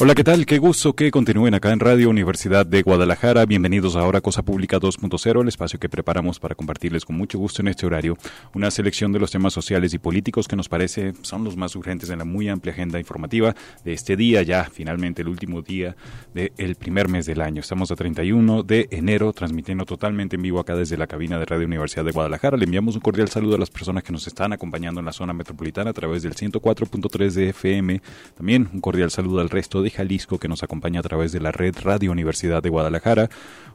Hola, ¿qué tal? Qué gusto que continúen acá en Radio Universidad de Guadalajara. Bienvenidos ahora a Cosa Pública 2.0, el espacio que preparamos para compartirles con mucho gusto en este horario una selección de los temas sociales y políticos que nos parece son los más urgentes en la muy amplia agenda informativa de este día, ya finalmente el último día del primer mes del año. Estamos a 31 de enero, transmitiendo totalmente en vivo acá desde la cabina de Radio Universidad de Guadalajara. Le enviamos un cordial saludo a las personas que nos están acompañando en la zona metropolitana a través del 104.3 de FM. También un cordial saludo al resto de Jalisco que nos acompaña a través de la red Radio Universidad de Guadalajara.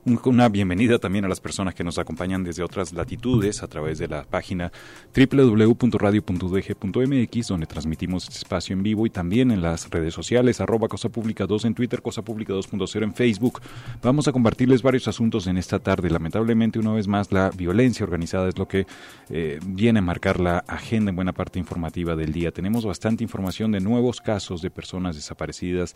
una bienvenida también a las personas que nos acompañan desde otras latitudes a través de la página www.radio.udg.mx donde transmitimos este espacio en vivo y también en las redes sociales arroba Cosa Pública 2 en Twitter, Cosa Pública 2.0 en Facebook. Vamos a compartirles varios asuntos en esta tarde. Lamentablemente, una vez más, la violencia organizada es lo que eh, viene a marcar la agenda en buena parte informativa del día. Tenemos bastante información de nuevos casos de personas desaparecidas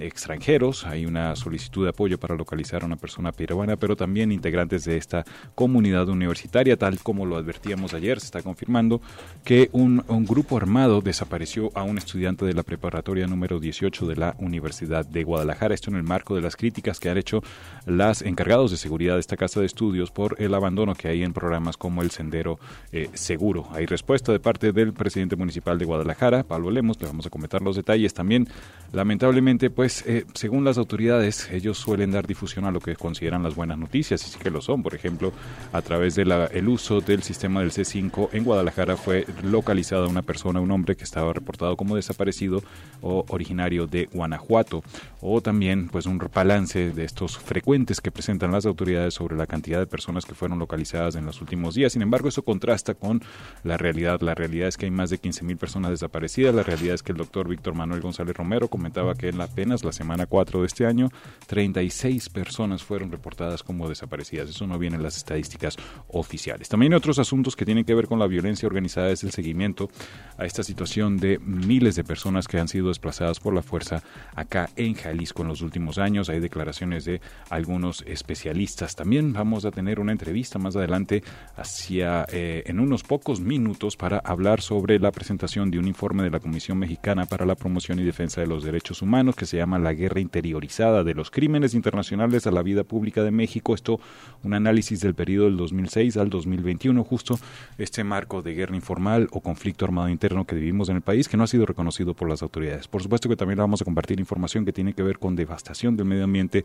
extranjeros. Hay una solicitud de apoyo para localizar a una persona peruana, pero también integrantes de esta comunidad universitaria, tal como lo advertíamos ayer, se está confirmando que un, grupo armado desapareció a un estudiante de la preparatoria número 18 de la Universidad de Guadalajara. Esto en el marco de las críticas que han hecho las encargados de seguridad de esta casa de estudios por el abandono que hay en programas como el Sendero eh, Seguro. Hay respuesta de parte del presidente municipal de Guadalajara, Pablo Lemos, le vamos a comentar los detalles. También, lamentablemente, pues eh, según las autoridades, ellos suelen dar difusión a lo que consideran las buenas noticias, y sí que lo son. Por ejemplo, a través del el uso del sistema del C5 en Guadalajara fue localizada una persona, un hombre que estaba reportado como desaparecido o originario de Guanajuato. O también, pues, un balance de estos frecuentes que presentan las autoridades sobre la cantidad de personas que fueron localizadas en los últimos días. Sin embargo, eso contrasta con la realidad. La realidad es que hay más de 15.000 personas desaparecidas. La realidad es que el doctor Víctor Manuel González Romero comentaba que en apenas la semana 4 de este año, 36 personas fueron reportadas como desaparecidas. Eso no viene en las estadísticas oficiales. También otros asuntos que tienen que ver con la violencia organizada, es el seguimiento a esta situación de miles de personas que han sido desplazadas por la fuerza acá en Jalisco en los últimos años. Hay declaraciones de algunos especialistas. También vamos a tener una entrevista más adelante hacia eh, en unos pocos minutos para hablar sobre la presentación de un informe de la Comisión Mexicana para la Promoción y Defensa de los Derechos Humanos que se llama La Guerra Interiorizada de los Crímenes Internacionales a la Vida Pública de México. Esto, un análisis del periodo del 2006 al 2021, justo este marco de guerra informal o conflicto armado interno que vivimos en el país, que no ha sido reconocido por las autoridades. Por supuesto que también vamos a compartir información que tiene que ver con devastación del medio ambiente,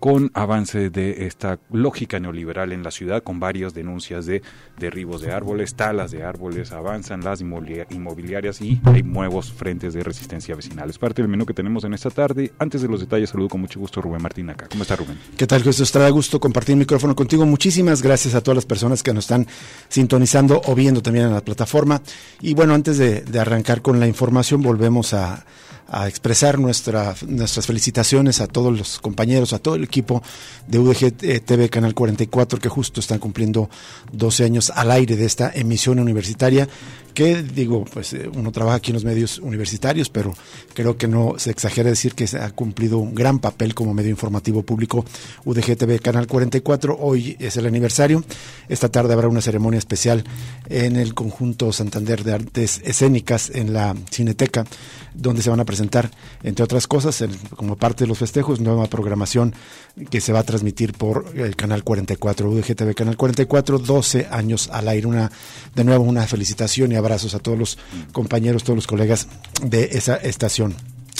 con avance de esta lógica neoliberal en la ciudad, con varias denuncias de derribos de árboles, talas de árboles, avanzan las inmobiliarias y hay nuevos frentes de resistencia vecinal. Es parte del menú que tenemos en esta tarde. Antes de los detalles, saludo con mucho gusto a Rubén Martín acá. ¿Cómo está Rubén? ¿Qué tal, Jesús? Trae gusto compartir el micrófono contigo. Muchísimas gracias a todas las personas que nos están sintonizando o viendo también en la plataforma. Y bueno, antes de arrancar con la información, volvemos a a expresar nuestra, nuestras felicitaciones a todos los compañeros, a todo el equipo de UDG TV Canal 44 que justo están cumpliendo 12 años al aire de esta emisión universitaria que digo, pues eh, uno trabaja aquí en los medios universitarios, pero creo que no se exagera decir que se ha cumplido un gran papel como medio informativo público UDG TV Canal 44. Hoy es el aniversario. Esta tarde habrá una ceremonia especial en el conjunto Santander de Artes Escénicas en la Cineteca, donde se van a presentar, entre otras cosas, como parte de los festejos, nueva programación que se va a transmitir por el Canal 44, UDG TV Canal 44, 12 años al aire. Una, de nuevo, una felicitación y abrazos a todos los compañeros, todos los colegas de esa estación.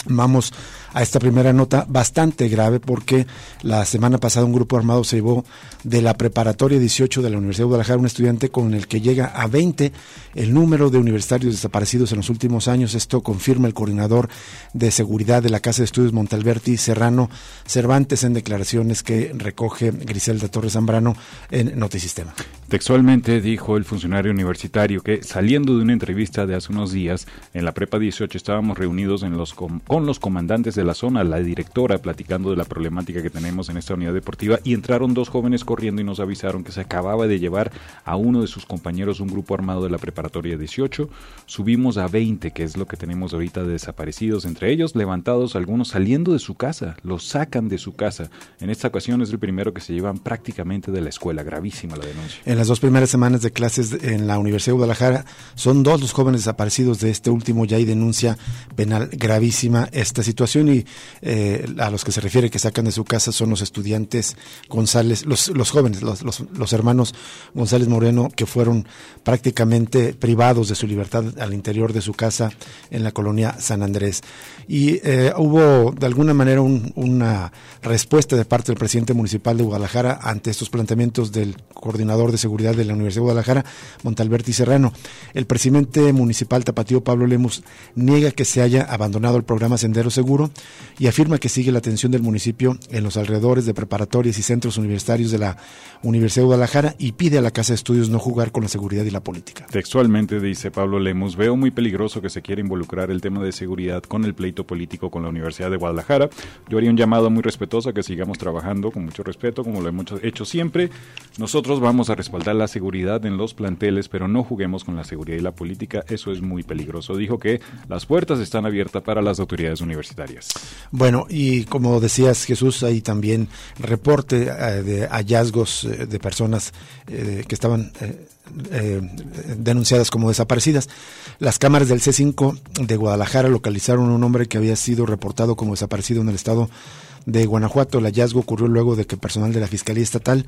Vamos a esta primera nota bastante grave porque la semana pasada un grupo armado se llevó de la preparatoria 18 de la Universidad de Guadalajara un estudiante con el que llega a 20 el número de universitarios desaparecidos en los últimos años. Esto confirma el coordinador de seguridad de la Casa de Estudios Montalberti, Serrano Cervantes, en declaraciones que recoge Griselda Torres Zambrano en Notisistema. Textualmente dijo el funcionario universitario que saliendo de una entrevista de hace unos días en la Prepa 18 estábamos reunidos los con los comandantes de la zona, la directora platicando de la problemática que tenemos en esta unidad deportiva y entraron dos jóvenes corriendo y nos avisaron que se acababa de llevar a uno de sus compañeros un grupo armado de la preparatoria 18. Subimos a 20, que es lo que tenemos ahorita de desaparecidos, entre ellos levantados algunos saliendo de su casa, los sacan de su casa. En esta ocasión es el primero que se llevan prácticamente de la escuela, gravísima la denuncia. En las dos primeras semanas de clases en la Universidad de Guadalajara son dos los jóvenes desaparecidos de este último ya hay denuncia penal gravísima esta situación y eh, a los que se refiere que sacan de su casa son los estudiantes González, los, los jóvenes, los, los, hermanos González Moreno que fueron prácticamente privados de su libertad al interior de su casa en la colonia San Andrés. Y eh, hubo de alguna manera una respuesta de parte del presidente municipal de Guadalajara ante estos planteamientos del coordinador de seguridad de la Universidad de Guadalajara, Montalberti Serrano. El presidente municipal tapatío Pablo Lemus niega que se haya abandonado el programa Sendero Seguro y afirma que sigue la atención del municipio en los alrededores de preparatorias y centros universitarios de la Universidad de Guadalajara y pide a la Casa de Estudios no jugar con la seguridad y la política. Textualmente dice Pablo Lemus, veo muy peligroso que se quiera involucrar el tema de seguridad con el pleito político con la Universidad de Guadalajara. Yo haría un llamado muy respetuoso a que sigamos trabajando con mucho respeto, como lo hemos hecho siempre. Nosotros vamos a respaldar la seguridad en los planteles, pero no juguemos con la seguridad y la política. Eso es muy peligroso. Dijo que las puertas están abiertas para las autoridades universitarias. Bueno, y como decías Jesús, hay también reporte eh, de hallazgos eh, de personas eh, que estaban denunciadas como desaparecidas. Las cámaras del C5 de Guadalajara localizaron un hombre que había sido reportado como desaparecido en el estado de Guanajuato. El hallazgo ocurrió luego de que personal de la Fiscalía Estatal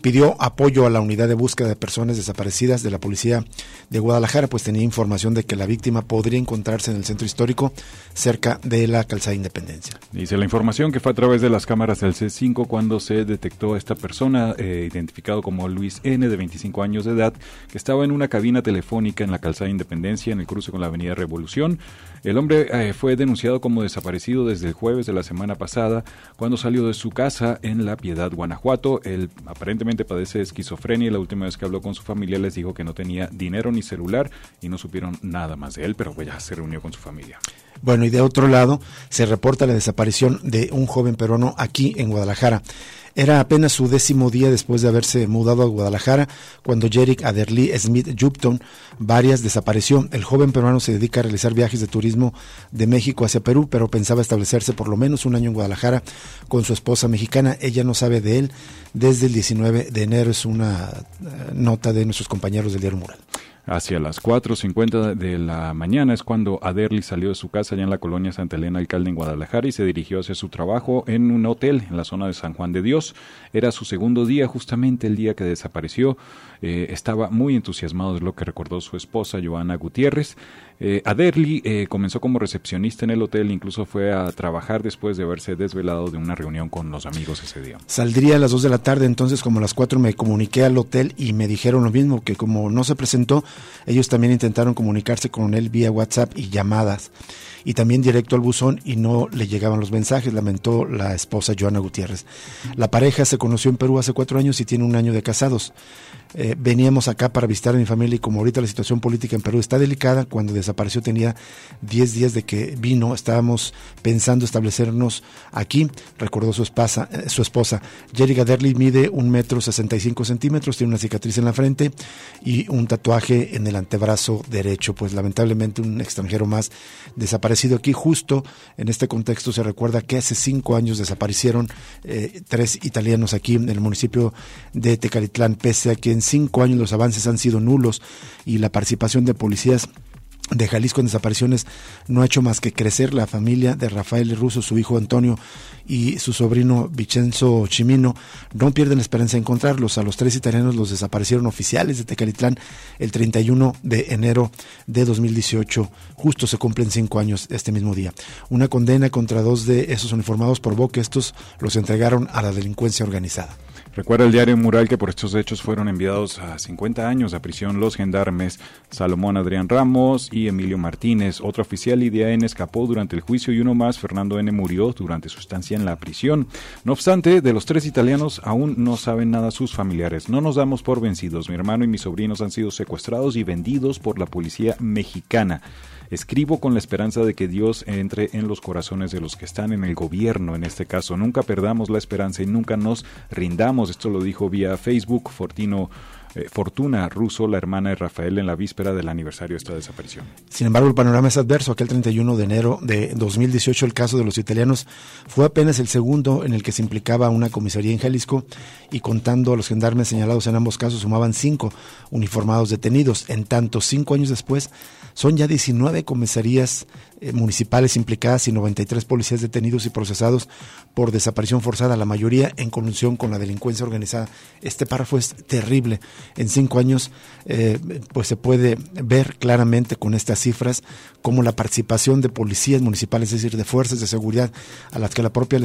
pidió apoyo a la unidad de búsqueda de personas desaparecidas de la policía de Guadalajara, pues tenía información de que la víctima podría encontrarse en el centro histórico cerca de la calzada Independencia. Dice la información que fue a través de las cámaras del C5 cuando se detectó a esta persona, eh, identificado como Luis N, de 25 años de edad, que estaba en una cabina telefónica en la calzada Independencia, en el cruce con la avenida Revolución. El hombre eh, fue denunciado como desaparecido desde el jueves de la semana pasada, cuando salió de su casa en La Piedad, Guanajuato. Él aparentemente padece esquizofrenia y la última vez que habló con su familia les dijo que no tenía dinero ni celular y no supieron nada más de él, pero pues ya se reunió con su familia. Bueno, y de otro lado, se reporta la desaparición de un joven peruano aquí en Guadalajara. Era apenas su décimo día después de haberse mudado a Guadalajara cuando Jerick Aderly Smith Jupton varias desapareció. El joven peruano se dedica a realizar viajes de turismo de México hacia Perú, pero pensaba establecerse por lo menos un año en Guadalajara con su esposa mexicana. Ella no sabe de él desde el 19 de enero. Es una eh, nota de nuestros compañeros del diario Mural. Hacia las 4.50 de la mañana es cuando Aderly salió de su casa allá en la colonia Santa Elena, alcalde en Guadalajara, y se dirigió hacia su trabajo en un hotel en la zona de San Juan de Dios. Era su segundo día, justamente el día que desapareció. Eh, estaba muy entusiasmado, es lo que recordó su esposa, Joana Gutiérrez. Eh, Aderly eh, comenzó como recepcionista en el hotel, incluso fue a trabajar después de haberse desvelado de una reunión con los amigos ese día. Saldría a las 2 de la tarde, entonces como a las 4 me comuniqué al hotel y me dijeron lo mismo, que como no se presentó, ellos también intentaron comunicarse con él vía WhatsApp y llamadas y también directo al buzón y no le llegaban los mensajes, lamentó la esposa Joana Gutiérrez. La pareja se conoció en Perú hace cuatro años y tiene un año de casados. Eh, veníamos acá para visitar a mi familia y como ahorita la situación política en Perú está delicada, cuando desapareció tenía 10 días de que vino, estábamos pensando establecernos aquí, recordó su esposa, eh, su esposa. Jerry Gaderly mide un metro 65 centímetros, tiene una cicatriz en la frente y un tatuaje en el antebrazo derecho, pues lamentablemente un extranjero más desaparecido aquí. Justo en este contexto se recuerda que hace cinco años desaparecieron eh, tres italianos aquí en el municipio de Tecalitlán, pese a que en cinco años los avances han sido nulos y la participación de policías de Jalisco en desapariciones no ha hecho más que crecer. La familia de Rafael Russo, su hijo Antonio y su sobrino Vicenzo Chimino. No pierden la esperanza de encontrarlos. A los tres italianos los desaparecieron oficiales de Tecalitlán el 31 de enero de 2018. Justo se cumplen cinco años este mismo día. Una condena contra dos de esos uniformados por que estos los entregaron a la delincuencia organizada. Recuerda el diario Mural que por estos hechos fueron enviados a 50 años a prisión los gendarmes Salomón Adrián Ramos y Emilio Martínez. Otro oficial Lidia N escapó durante el juicio y uno más, Fernando N, murió durante su estancia en la prisión. No obstante, de los tres italianos aún no saben nada sus familiares. No nos damos por vencidos. Mi hermano y mis sobrinos han sido secuestrados y vendidos por la policía mexicana. Escribo con la esperanza de que Dios entre en los corazones de los que están en el gobierno en este caso. Nunca perdamos la esperanza y nunca nos rindamos. Esto lo dijo vía Facebook Fortino eh, Fortuna Russo, la hermana de Rafael, en la víspera del aniversario de esta desaparición. Sin embargo, el panorama es adverso. Aquel 31 de enero de 2018, el caso de los italianos fue apenas el segundo en el que se implicaba una comisaría en Jalisco y contando a los gendarmes señalados en ambos casos, sumaban cinco uniformados detenidos. En tanto, cinco años después, son ya 19 comisarías municipales implicadas y 93 policías detenidos y procesados por desaparición forzada, la mayoría en conjunción con la delincuencia organizada. Este párrafo es terrible. En cinco años, eh, pues se puede ver claramente con estas cifras cómo la participación de policías municipales, es decir, de fuerzas de seguridad a las que la propia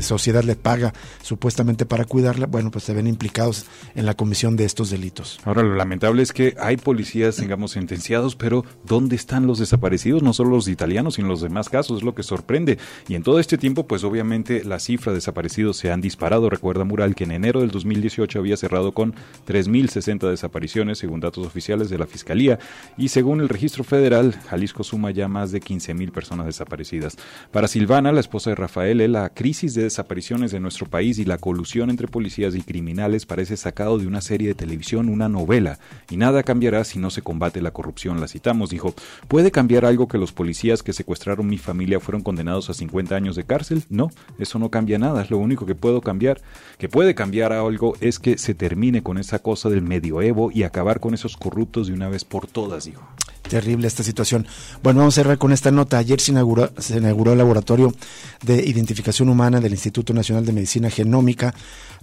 sociedad le paga supuestamente para cuidarla, bueno, pues se ven implicados en la comisión de estos delitos. Ahora, lo lamentable es que hay policías, digamos, sentenciados, pero ¿dónde están los desaparecidos? No solo los italianos, sino los demás casos, es lo que sorprende. Y en todo este tiempo, pues obviamente la cifra de desaparecidos se han disparado. Recuerda Mural que en enero del 2018 había cerrado con 3.060 desapariciones, según datos oficiales de la Fiscalía. Y según el registro federal, Jalisco suma ya más de 15.000 personas desaparecidas. Para Silvana, la esposa de Rafael, la crisis de desapariciones de nuestro país y la colusión entre policías y criminales parece sacado de una serie de televisión, una novela. Y nada cambiará si no se combate la corrupción. La citamos, dijo, ¿puede cambiar algo que los policías que secuestraron mi familia fueron condenados a 50 años de cárcel. No, eso no cambia nada. Es lo único que puedo cambiar, que puede cambiar algo, es que se termine con esa cosa del medioevo y acabar con esos corruptos de una vez por todas, dijo. Terrible esta situación. Bueno, vamos a cerrar con esta nota. Ayer se inauguró, se inauguró el laboratorio de identificación humana del Instituto Nacional de Medicina Genómica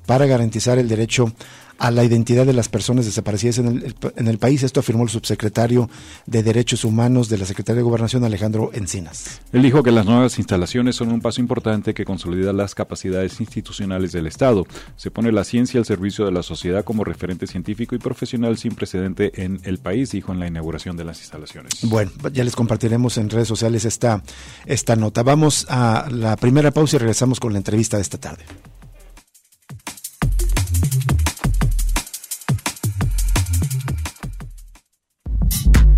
para garantizar el derecho a la identidad de las personas desaparecidas en el, en el, país. Esto afirmó el subsecretario de Derechos Humanos de la Secretaría de Gobernación, Alejandro Encinas. Él dijo que las nuevas instalaciones son un paso importante que consolida las capacidades institucionales del Estado. Se pone la ciencia al servicio de la sociedad como referente científico y profesional sin precedente en el país, dijo en la inauguración de las instalaciones. Bueno, ya les compartiremos en redes sociales esta, esta nota. Vamos a la primera pausa y regresamos con la entrevista de esta tarde.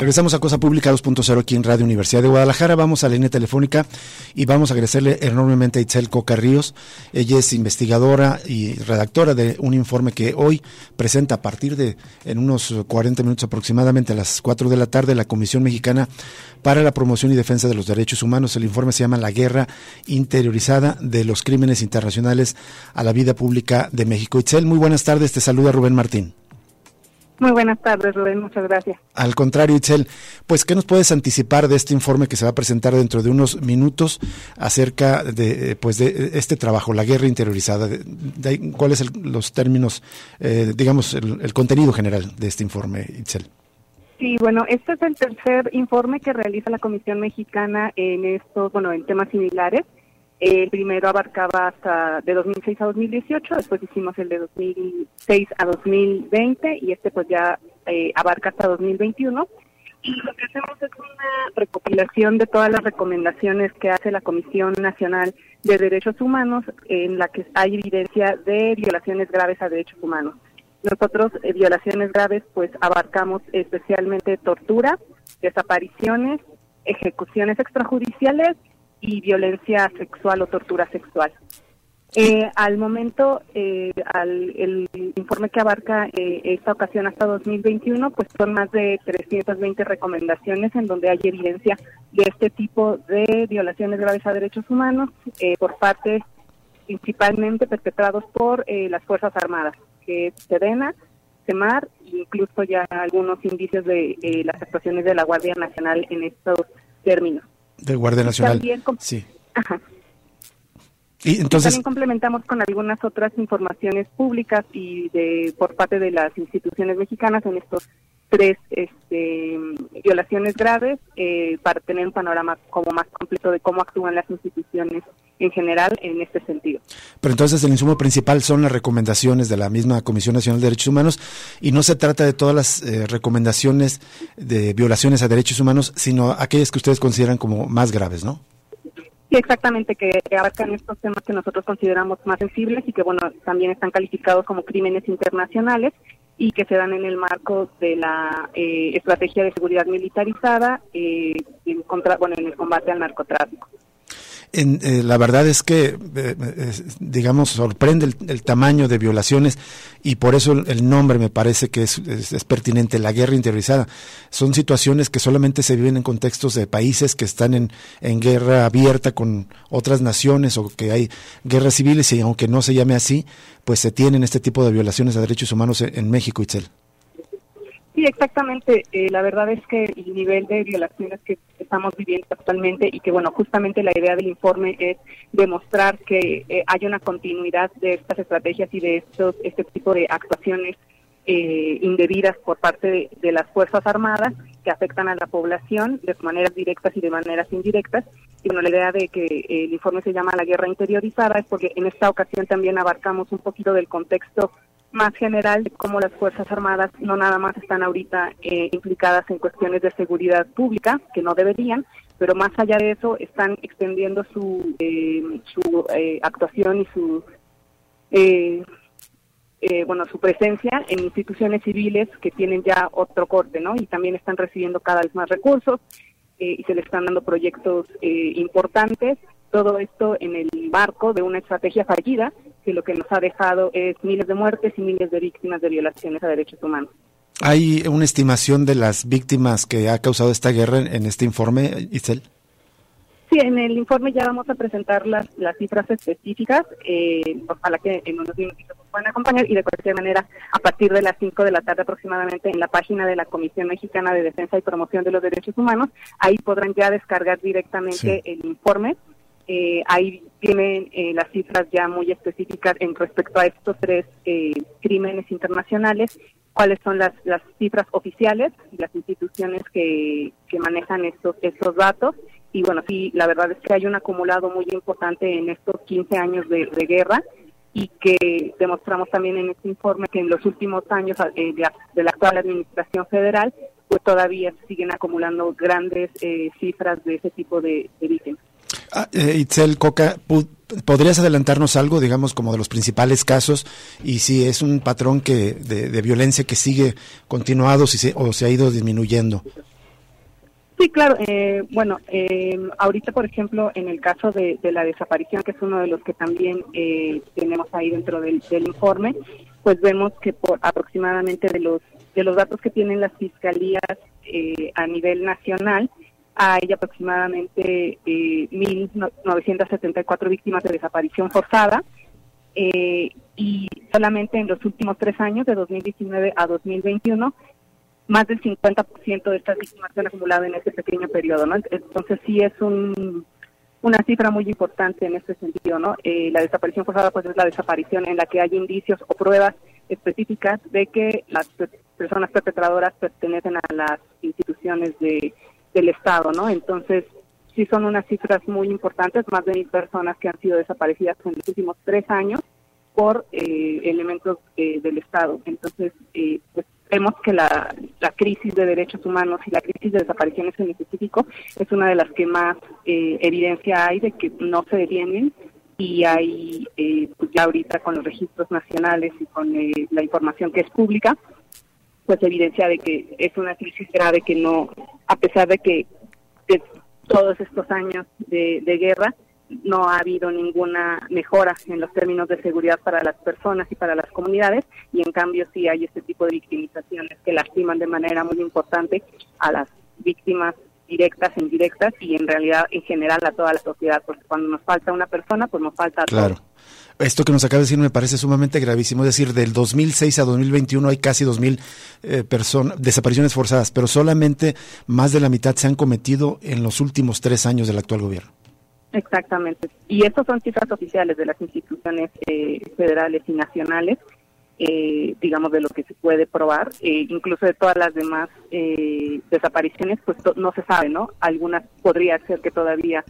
Regresamos a Cosa Pública 2.0 aquí en Radio Universidad de Guadalajara. Vamos a la línea telefónica y vamos a agradecerle enormemente a Itzel Coca Ríos. Ella es investigadora y redactora de un informe que hoy presenta a partir de, en unos 40 minutos aproximadamente, a las 4 de la tarde, la Comisión Mexicana para la Promoción y Defensa de los Derechos Humanos. El informe se llama La Guerra Interiorizada de los Crímenes Internacionales a la Vida Pública de México. Itzel, muy buenas tardes. Te saluda Rubén Martín. Muy buenas tardes, Rubén, muchas gracias. Al contrario, Itzel, pues, ¿qué nos puedes anticipar de este informe que se va a presentar dentro de unos minutos acerca de, pues, de este trabajo, la guerra interiorizada? ¿Cuáles son los términos, eh, digamos, el, contenido general de este informe, Itzel? Sí, bueno, este es el tercer informe que realiza la Comisión Mexicana en estos, bueno, en temas similares. El primero abarcaba hasta de 2006 a 2018, después hicimos el de 2006 a 2020 y este pues ya eh, abarca hasta 2021. Y lo que hacemos es una recopilación de todas las recomendaciones que hace la Comisión Nacional de Derechos Humanos en la que hay evidencia de violaciones graves a derechos humanos. Nosotros, eh, violaciones graves, pues abarcamos especialmente tortura, desapariciones, ejecuciones extrajudiciales y violencia sexual o tortura sexual. Eh, al momento, eh, al, el informe que abarca eh, esta ocasión hasta 2021, pues son más de 320 recomendaciones en donde hay evidencia de este tipo de violaciones graves a derechos humanos por parte principalmente perpetrados por las Fuerzas Armadas, que es Sedena, CEMAR, e incluso ya algunos indicios de las actuaciones de la Guardia Nacional en estos términos. De Guardia Nacional. sí. Ajá. Y entonces también complementamos con algunas otras informaciones públicas y de por parte de las instituciones mexicanas en estos tres este, violaciones graves eh, para tener un panorama como más completo de cómo actúan las instituciones en general en este sentido. Pero entonces el insumo principal son las recomendaciones de la misma Comisión Nacional de Derechos Humanos y no se trata de todas las eh, recomendaciones de violaciones a derechos humanos, sino aquellas que ustedes consideran como más graves, ¿no? Sí, exactamente, que abarcan estos temas que nosotros consideramos más sensibles y que, bueno, también están calificados como crímenes internacionales y que se dan en el marco de la eh, estrategia de seguridad militarizada eh, en contra, bueno, en el combate al narcotráfico. Eh, la verdad es que, eh, digamos, sorprende el, tamaño de violaciones y por eso el, nombre me parece que es, pertinente, la guerra interiorizada. Son situaciones que solamente se viven en contextos de países que están en, en guerra abierta con otras naciones o que hay guerras civiles y aunque no se llame así, pues se tienen este tipo de violaciones a derechos humanos en, en México, Itzel. Sí, exactamente. Eh, la verdad es que el nivel de violaciones que estamos viviendo actualmente y que, bueno, justamente la idea del informe es demostrar que eh, hay una continuidad de estas estrategias y de estos este tipo de actuaciones eh, indebidas por parte de, las Fuerzas Armadas que afectan a la población de maneras directas y de maneras indirectas. Y bueno, la idea de que el informe se llama la guerra interiorizada es porque en esta ocasión también abarcamos un poquito del contexto más general de cómo las Fuerzas Armadas no nada más están ahorita eh, implicadas en cuestiones de seguridad pública, que no deberían, pero más allá de eso están extendiendo su, eh, su eh, actuación y su bueno su presencia en instituciones civiles que tienen ya otro corte, ¿no? Y también están recibiendo cada vez más recursos y se les están dando proyectos importantes todo esto en el marco de una estrategia fallida que lo que nos ha dejado es miles de muertes y miles de víctimas de violaciones a derechos humanos. ¿Hay una estimación de las víctimas que ha causado esta guerra en este informe, Isel? Sí, en el informe ya vamos a presentar las, las cifras específicas, eh, ojalá que en unos minutos nos puedan acompañar y de cualquier manera a partir de las 5 de la tarde aproximadamente en la página de la Comisión Mexicana de Defensa y Promoción de los Derechos Humanos, ahí podrán ya descargar directamente el informe eh, ahí tienen eh, las cifras ya muy específicas en respecto a estos tres eh, crímenes internacionales, cuáles son las, las cifras oficiales, las instituciones que, que manejan estos, estos datos. Y bueno, sí, la verdad es que hay un acumulado muy importante en estos 15 años de, guerra y que demostramos también en este informe que en los últimos años de, de, la actual administración federal, pues todavía siguen acumulando grandes cifras de ese tipo de, de víctimas. Ah, eh, Itzel Coca, ¿podrías adelantarnos algo, digamos, como de los principales casos y si es un patrón que de, violencia que sigue continuado si se, o se ha ido disminuyendo? Sí, claro. Eh, bueno, eh, ahorita, por ejemplo, en el caso de, la desaparición, que es uno de los que también eh, tenemos ahí dentro del, del, informe, pues vemos que por aproximadamente de los de los datos que tienen las fiscalías a nivel nacional, hay aproximadamente eh, 1.974 víctimas de desaparición forzada eh, y solamente en los últimos tres años, de 2019 a 2021, más del 50% de estas víctimas se han acumulado en este pequeño periodo. Entonces sí es un, una cifra muy importante en este sentido, ¿no? Eh, la desaparición forzada pues es la desaparición en la que hay indicios o pruebas específicas de que las personas perpetradoras pertenecen a las instituciones de del Estado, ¿no? Entonces, sí son unas cifras muy importantes, más de mil personas que han sido desaparecidas en los últimos tres años por eh, elementos eh, del Estado. Entonces, eh, pues vemos que la, la, crisis de derechos humanos y la crisis de desapariciones en específico es una de las que más eh, evidencia hay de que no se detienen y hay eh, pues ya ahorita con los registros nacionales y con eh, la información que es pública, pues evidencia de que es una crisis grave que no, a pesar de que de todos estos años de, de guerra, no ha habido ninguna mejora en los términos de seguridad para las personas y para las comunidades y en cambio sí hay este tipo de victimizaciones que lastiman de manera muy importante a las víctimas directas e indirectas y en realidad en general a toda la sociedad porque cuando nos falta una persona pues nos falta claro. Esto que nos acaba de decir me parece sumamente gravísimo. Es decir, del 2006 a 2021 hay casi 2.000 eh, desapariciones forzadas, pero solamente más de la mitad se han cometido en los últimos tres años del actual gobierno. Exactamente. Y estas son cifras oficiales de las instituciones eh, federales y nacionales, eh, digamos, de lo que se puede probar. Eh, incluso de todas las demás desapariciones, pues no se sabe, ¿no? Algunas podría ser que todavía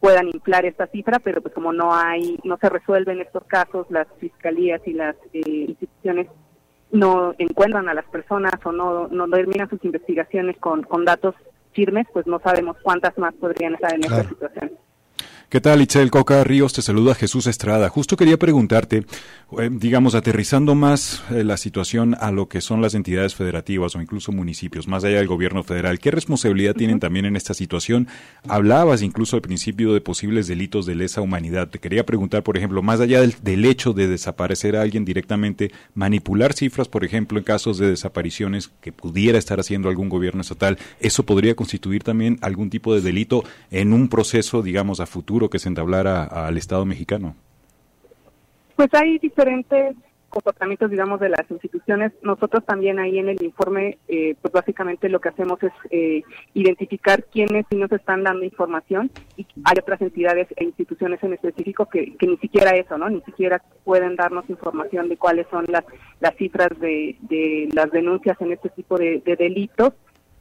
puedan inflar esta cifra, pero pues como no hay, no se resuelven estos casos, las fiscalías y las instituciones no encuentran a las personas o no, no terminan sus investigaciones con, con datos firmes, pues no sabemos cuántas más podrían estar en esta situación. ¿Qué tal, Itzel Coca Ríos? Te saluda Jesús Estrada. Justo quería preguntarte, eh, digamos, aterrizando más eh, la situación a lo que son las entidades federativas o incluso municipios, más allá del gobierno federal, ¿qué responsabilidad tienen también en esta situación? Hablabas incluso al principio de posibles delitos de lesa humanidad. Te quería preguntar, por ejemplo, más allá del, del hecho de desaparecer a alguien directamente, manipular cifras, por ejemplo, en casos de desapariciones que pudiera estar haciendo algún gobierno estatal, ¿eso podría constituir también algún tipo de delito en un proceso, digamos, a futuro? Que se entablara al Estado mexicano? Pues hay diferentes comportamientos, digamos, de las instituciones. Nosotros también ahí en el informe, eh, pues básicamente lo que hacemos es eh, identificar quiénes sí nos están dando información y hay otras entidades e instituciones en específico que, ni siquiera eso, ¿no? Ni siquiera pueden darnos información de cuáles son las, las cifras de, de las denuncias en este tipo de delitos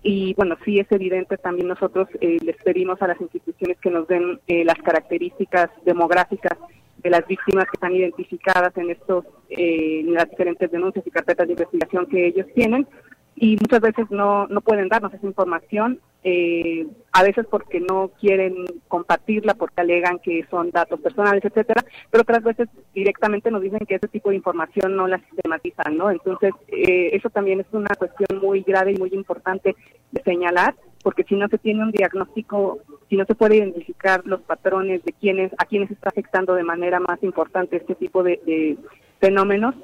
y bueno, sí es evidente, también nosotros eh, les pedimos a las instituciones que nos den eh, las características demográficas de las víctimas que están identificadas en estos eh, en las diferentes denuncias y carpetas de investigación que ellos tienen y muchas veces no, no pueden darnos esa información, eh, a veces porque no quieren compartirla, porque alegan que son datos personales, etcétera, pero otras veces directamente nos dicen que ese tipo de información no la sistematizan, ¿no? Entonces, eh, eso también es una cuestión muy grave y muy importante de señalar, porque si no se tiene un diagnóstico, si no se puede identificar los patrones de quienes, a quienes está afectando de manera más importante este tipo de, de fenómenos,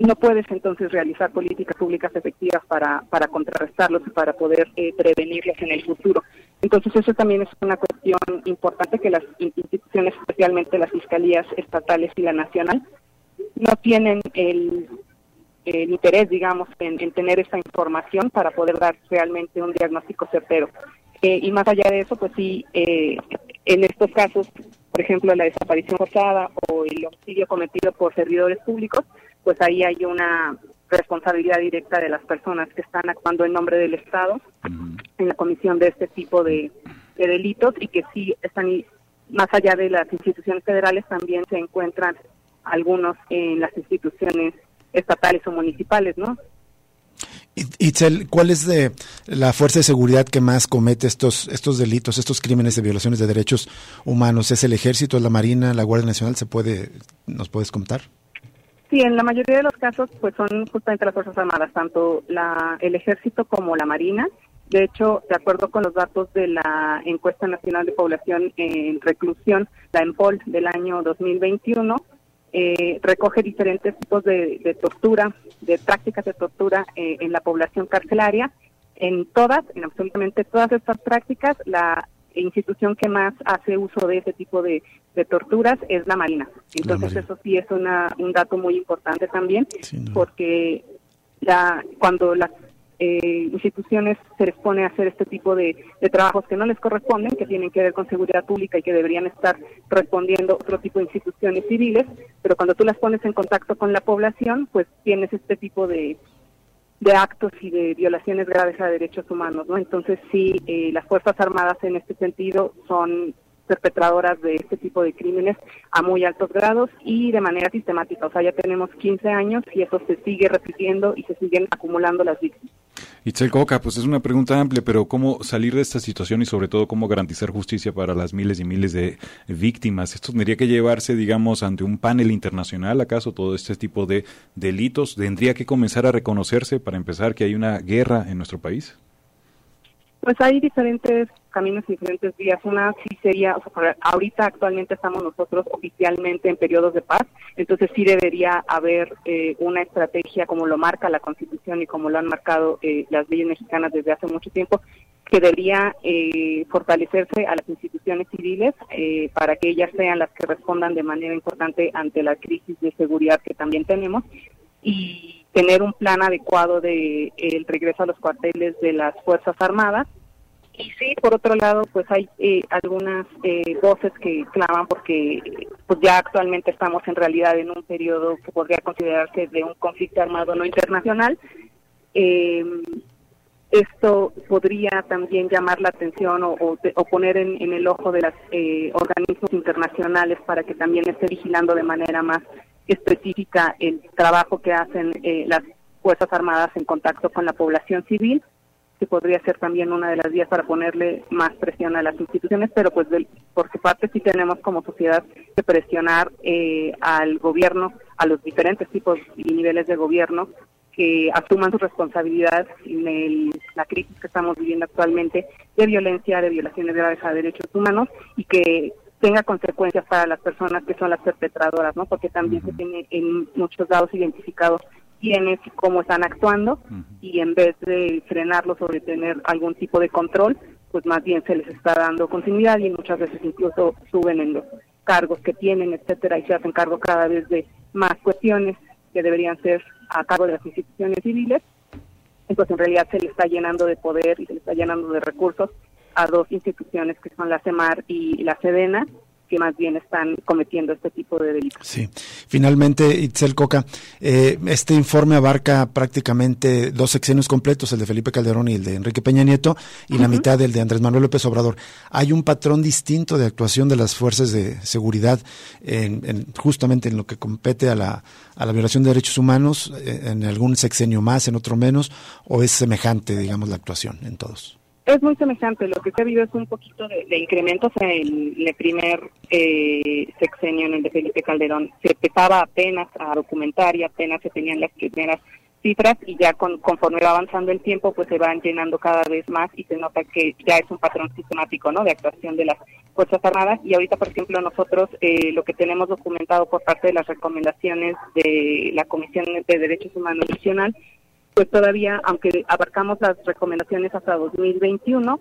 no puedes entonces realizar políticas públicas efectivas para, para contrarrestarlos y para poder eh, prevenirlos en el futuro. Entonces eso también es una cuestión importante que las instituciones, especialmente las fiscalías estatales y la nacional, no tienen el, interés, digamos, en, tener esta información para poder dar realmente un diagnóstico certero. Eh, y más allá de eso, pues sí, eh, en estos casos, por ejemplo, la desaparición forzada o el homicidio cometido por servidores públicos, pues ahí hay una responsabilidad directa de las personas que están actuando en nombre del Estado en la comisión de este tipo de, delitos y que sí están más allá de las instituciones federales también se encuentran algunos en las instituciones estatales o municipales, ¿no? Itzel, ¿cuál es de la fuerza de seguridad que más comete estos estos delitos, estos crímenes de violaciones de derechos humanos? ¿Es el Ejército, la Marina, la Guardia Nacional? ¿Se puede nos puedes contar? Sí, en la mayoría de los casos, pues son justamente las Fuerzas Armadas, tanto la, el Ejército como la Marina. De hecho, de acuerdo con los datos de la Encuesta Nacional de Población en Reclusión, la EMPOL del año 2021, eh, recoge diferentes tipos de, tortura, de prácticas de tortura eh, en la población carcelaria. En todas, en absolutamente todas estas prácticas, la institución que más hace uso de ese tipo de, torturas es la Marina. Entonces eso sí es una, un dato muy importante también, porque la, cuando las eh, instituciones se les pone a hacer este tipo de, trabajos que no les corresponden, que tienen que ver con seguridad pública y que deberían estar respondiendo otro tipo de instituciones civiles, pero cuando tú las pones en contacto con la población, pues tienes este tipo de, de actos y de violaciones graves a derechos humanos, ¿no? Entonces sí, eh, las Fuerzas Armadas en este sentido son perpetradoras de este tipo de crímenes a muy altos grados y de manera sistemática. O sea, ya tenemos 15 años y eso se sigue repitiendo y se siguen acumulando las víctimas. Itzel Coca, pues es una pregunta amplia, pero ¿cómo salir de esta situación y sobre todo cómo garantizar justicia para las miles y miles de víctimas? ¿Esto tendría que llevarse, digamos, ante un panel internacional? ¿Acaso todo este tipo de delitos tendría que comenzar a reconocerse para empezar que hay una guerra en nuestro país? Pues hay diferentes caminos y diferentes vías. Una sí sería, ahorita actualmente estamos nosotros oficialmente en periodos de paz, entonces sí debería haber eh, una estrategia como lo marca la Constitución y como lo han marcado eh, las leyes mexicanas desde hace mucho tiempo, que debería eh, fortalecerse a las instituciones civiles para que ellas sean las que respondan de manera importante ante la crisis de seguridad que también tenemos y tener un plan adecuado de el regreso a los cuarteles de las Fuerzas Armadas. Y sí, por otro lado, pues hay eh, algunas eh, voces que claman porque pues ya actualmente estamos en realidad en un periodo que podría considerarse de un conflicto armado no internacional. Eh, esto podría también llamar la atención o, o, poner en, en, el ojo de los organismos internacionales para que también esté vigilando de manera más específica el trabajo que hacen eh, las Fuerzas Armadas en contacto con la población civil, que podría ser también una de las vías para ponerle más presión a las instituciones, pero pues por su parte sí tenemos como sociedad que presionar eh, al gobierno, a los diferentes tipos y niveles de gobierno que asuman su responsabilidad en la crisis que estamos viviendo actualmente de violencia, de violaciones graves a derechos humanos y que tenga consecuencias para las personas que son las perpetradoras, ¿no? Porque también se tiene en muchos lados identificados quiénes y cómo están actuando y en vez de frenarlos o de tener algún tipo de control, pues más bien se les está dando continuidad y muchas veces incluso suben en los cargos que tienen, etcétera, y se hacen cargo cada vez de más cuestiones que deberían ser a cargo de las instituciones civiles. Entonces en realidad se le está llenando de poder y se le está llenando de recursos a dos instituciones que son la CEMAR y la SEDENA, que más bien están cometiendo este tipo de delitos. Sí. Finalmente, Itzel Coca, eh, este informe abarca prácticamente dos sexenios completos, el de Felipe Calderón y el de Enrique Peña Nieto, y la mitad del de Andrés Manuel López Obrador. ¿Hay un patrón distinto de actuación de las fuerzas de seguridad en, justamente en lo que compete a la, a la violación de derechos humanos, eh, en algún sexenio más, en otro menos, o es semejante, digamos, la actuación en todos? Es muy semejante, lo que se ha habido es un poquito de, incrementos en el primer eh, sexenio, en el de Felipe Calderón. Se empezaba apenas a documentar y apenas se tenían las primeras cifras y ya con, conforme va avanzando el tiempo pues se van llenando cada vez más y se nota que ya es un patrón sistemático no de actuación de las fuerzas armadas. Y ahorita por ejemplo nosotros eh, lo que tenemos documentado por parte de las recomendaciones de la Comisión de Derechos Humanos Nacional pues todavía, aunque abarcamos las recomendaciones hasta 2021,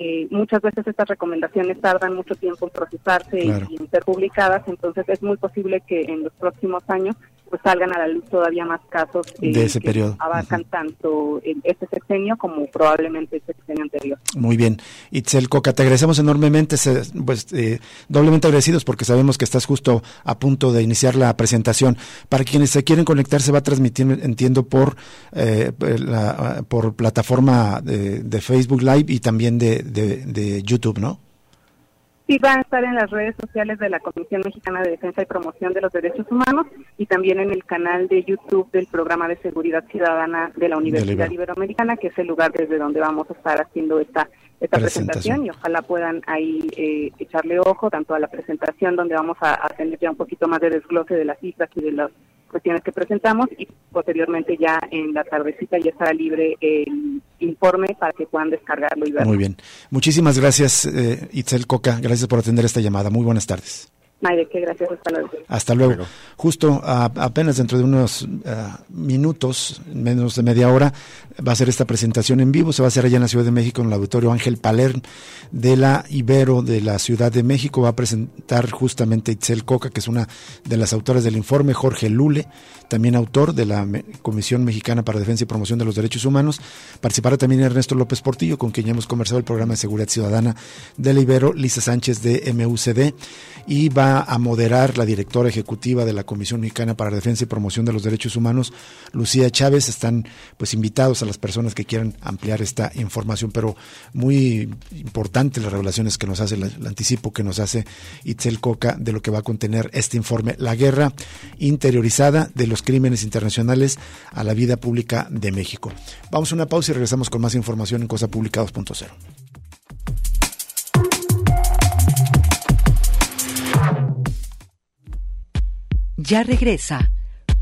eh, muchas veces estas recomendaciones tardan mucho tiempo en procesarse y en ser publicadas, entonces es muy posible que en los próximos años pues salgan a la luz todavía más casos eh, de ese que periodo. abarcan tanto este sexenio como probablemente este sexenio anterior. Muy bien. Itzel Coca, te agradecemos enormemente, pues eh, doblemente agradecidos porque sabemos que estás justo a punto de iniciar la presentación. Para quienes se quieren conectar se va a transmitir, entiendo, por, eh, la, por plataforma de, de, Facebook Live y también de, de, de YouTube, ¿no? Sí, va a estar en las redes sociales de la Comisión Mexicana de Defensa y Promoción de los Derechos Humanos y también en el canal de YouTube del Programa de Seguridad Ciudadana de la Universidad Iberoamericana, que es el lugar desde donde vamos a estar haciendo esta, esta presentación. y ojalá puedan ahí eh, echarle ojo tanto a la presentación donde vamos a, a tener ya un poquito más de desglose de las cifras y de los cuestiones que presentamos y posteriormente ya en la tardecita ya estará libre el informe para que puedan descargarlo y verlo. Muy bien. Muchísimas gracias, eh, Itzel Coca. Gracias por atender esta llamada. Muy buenas tardes. Gracias, hasta luego. Hasta luego. Justo apenas dentro de unos eh, minutos, menos de media hora, va a ser esta presentación en vivo. Se va a hacer allá en la Ciudad de México, en el auditorio Ángel Paler de la Ibero de la Ciudad de México. Va a presentar justamente Itzel Coca, que es una de las autoras del informe, Jorge Lule, también autor de la Comisión Mexicana para Defensa y Promoción de los Derechos Humanos. Participará también Ernesto López Portillo, con quien ya hemos conversado el programa de seguridad ciudadana de la Ibero, Lisa Sánchez de MUCD, y va a moderar la directora ejecutiva de la Comisión Mexicana para Defensa y Promoción de los Derechos Humanos, Lucía Chávez. Están pues invitados a las personas que quieran ampliar esta información, pero muy importante las revelaciones que nos hace, el anticipo que nos hace Itzel Coca de lo que va a contener este informe, la guerra interiorizada de los crímenes internacionales a la vida pública de México. Vamos a una pausa y regresamos con más información en Cosa Pública 2.0. Ya regresa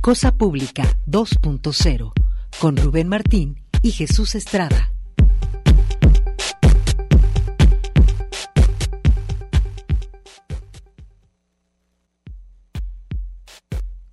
Cosa Pública 2.0 con Rubén Martín y Jesús Estrada.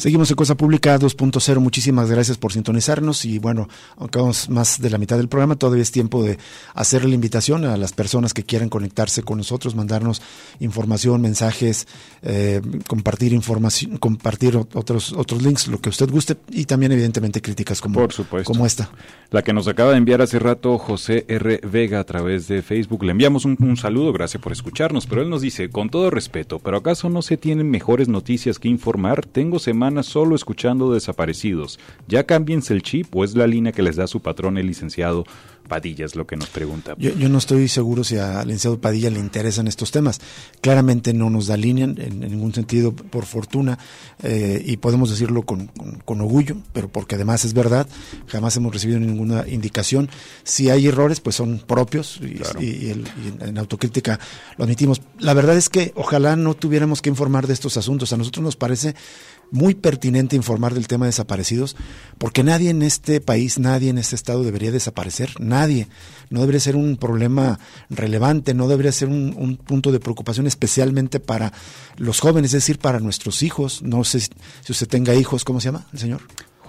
Seguimos en Cosa Pública 2.0. Muchísimas gracias por sintonizarnos y bueno, aunque vamos más de la mitad del programa, todavía es tiempo de hacer la invitación a las personas que quieran conectarse con nosotros, mandarnos información, mensajes, eh, compartir información, compartir otros otros links, lo que usted guste y también evidentemente críticas como, por supuesto. como esta. La que nos acaba de enviar hace rato José R. Vega a través de Facebook. Le enviamos un, un saludo, gracias por escucharnos, pero él nos dice, con todo respeto, ¿pero acaso no se tienen mejores noticias que informar? Tengo semanas solo escuchando desaparecidos. Ya cámbiense el chip o es la línea que les da su patrón el licenciado Padilla, es lo que nos pregunta. Yo, no estoy seguro si al licenciado Padilla le interesan estos temas. Claramente no nos da línea en, ningún sentido, por fortuna, eh, y podemos decirlo con, orgullo, pero porque además es verdad, jamás hemos recibido ninguna indicación. Si hay errores, pues son propios y, en autocrítica lo admitimos. La verdad es que ojalá no tuviéramos que informar de estos asuntos. A nosotros nos parece muy pertinente informar del tema de desaparecidos, porque nadie en este país, nadie en este estado debería desaparecer, nadie. No debería ser un problema relevante, no debería ser un, un punto de preocupación especialmente para los jóvenes, es decir, para nuestros hijos. No sé si usted tenga hijos, ¿cómo se llama el señor?